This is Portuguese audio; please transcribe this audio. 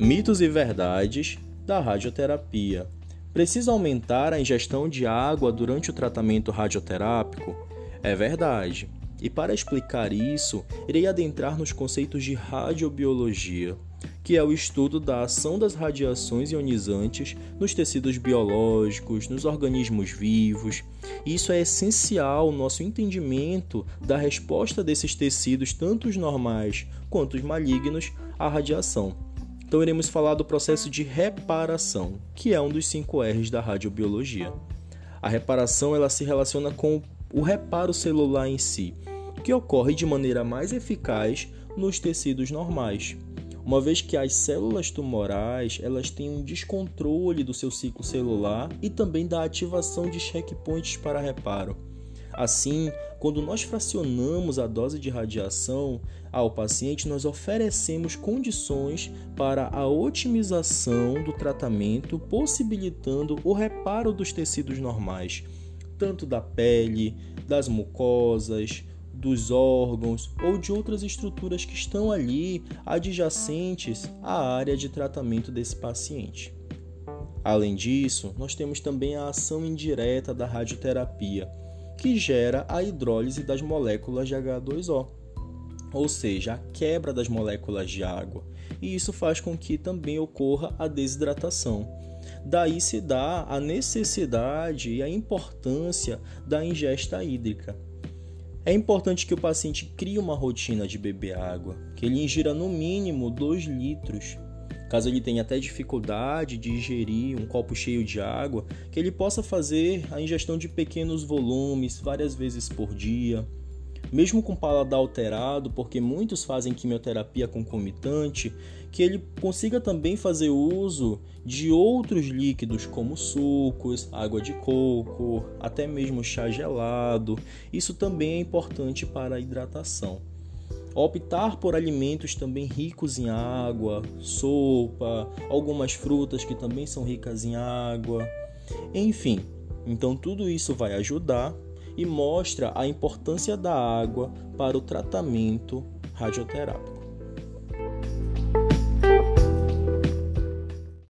Mitos e verdades da radioterapia. Precisa aumentar a ingestão de água durante o tratamento radioterápico? É verdade. E para explicar isso, irei adentrar nos conceitos de radiobiologia, que é o estudo da ação das radiações ionizantes nos tecidos biológicos, nos organismos vivos. Isso é essencial ao nosso entendimento da resposta desses tecidos, tanto os normais quanto os malignos, à radiação. Então iremos falar do processo de reparação, que é um dos cinco R's da radiobiologia. A reparação ela se relaciona com o reparo celular em si, que ocorre de maneira mais eficaz nos tecidos normais, uma vez que as células tumorais elas têm um descontrole do seu ciclo celular e também da ativação de checkpoints para reparo. Assim, quando nós fracionamos a dose de radiação ao paciente, nós oferecemos condições para a otimização do tratamento, possibilitando o reparo dos tecidos normais, tanto da pele, das mucosas, dos órgãos ou de outras estruturas que estão ali adjacentes à área de tratamento desse paciente. Além disso, nós temos também a ação indireta da radioterapia, que gera a hidrólise das moléculas de H2O, ou seja, a quebra das moléculas de água, e isso faz com que também ocorra a desidratação. Daí se dá a necessidade e a importância da ingesta hídrica. É importante que o paciente crie uma rotina de beber água, que ele ingira no mínimo 2 litros. Caso ele tenha até dificuldade de ingerir um copo cheio de água, que ele possa fazer a ingestão de pequenos volumes várias vezes por dia mesmo com paladar alterado, porque muitos fazem quimioterapia concomitante, que ele consiga também fazer uso de outros líquidos como sucos, água de coco, até mesmo chá gelado. Isso também é importante para a hidratação. Optar por alimentos também ricos em água, sopa, algumas frutas que também são ricas em água. Enfim, então tudo isso vai ajudar e mostra a importância da água para o tratamento radioterápico.